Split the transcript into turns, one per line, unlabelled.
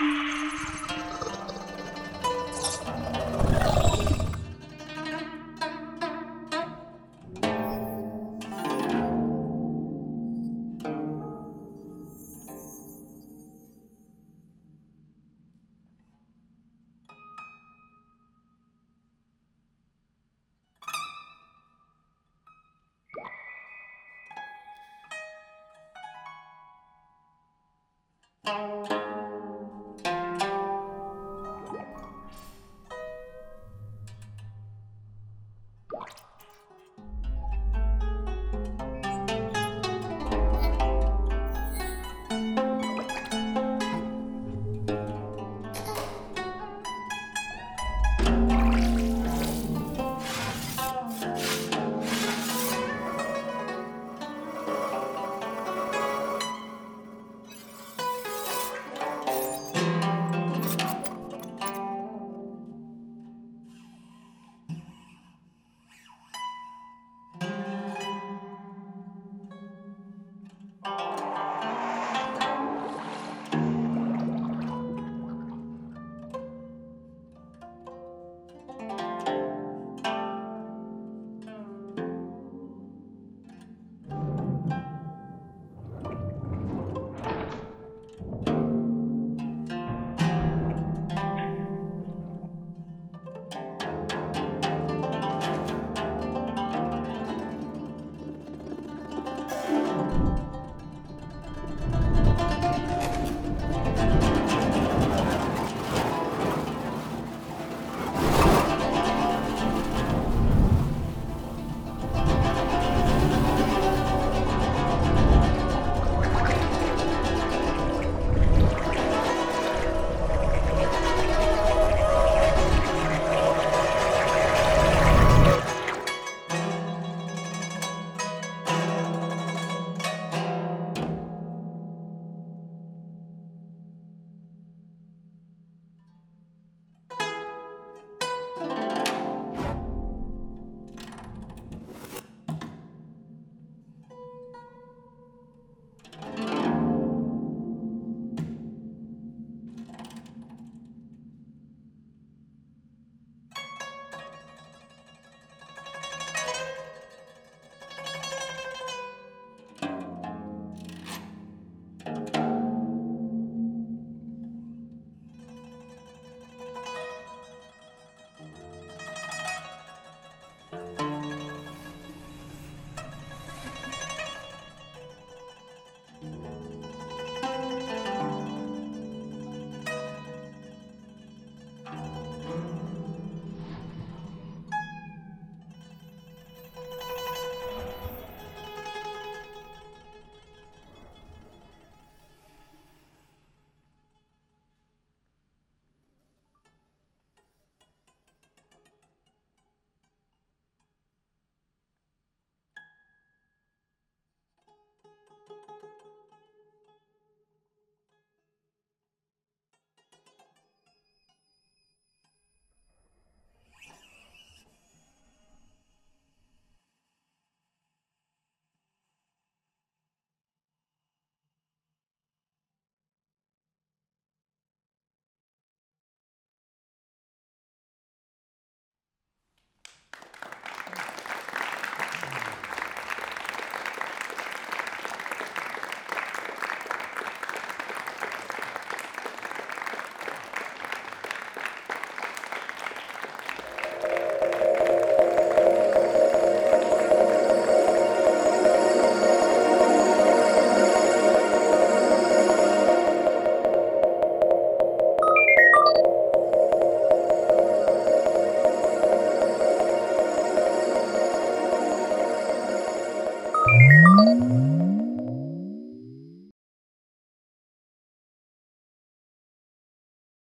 Bye.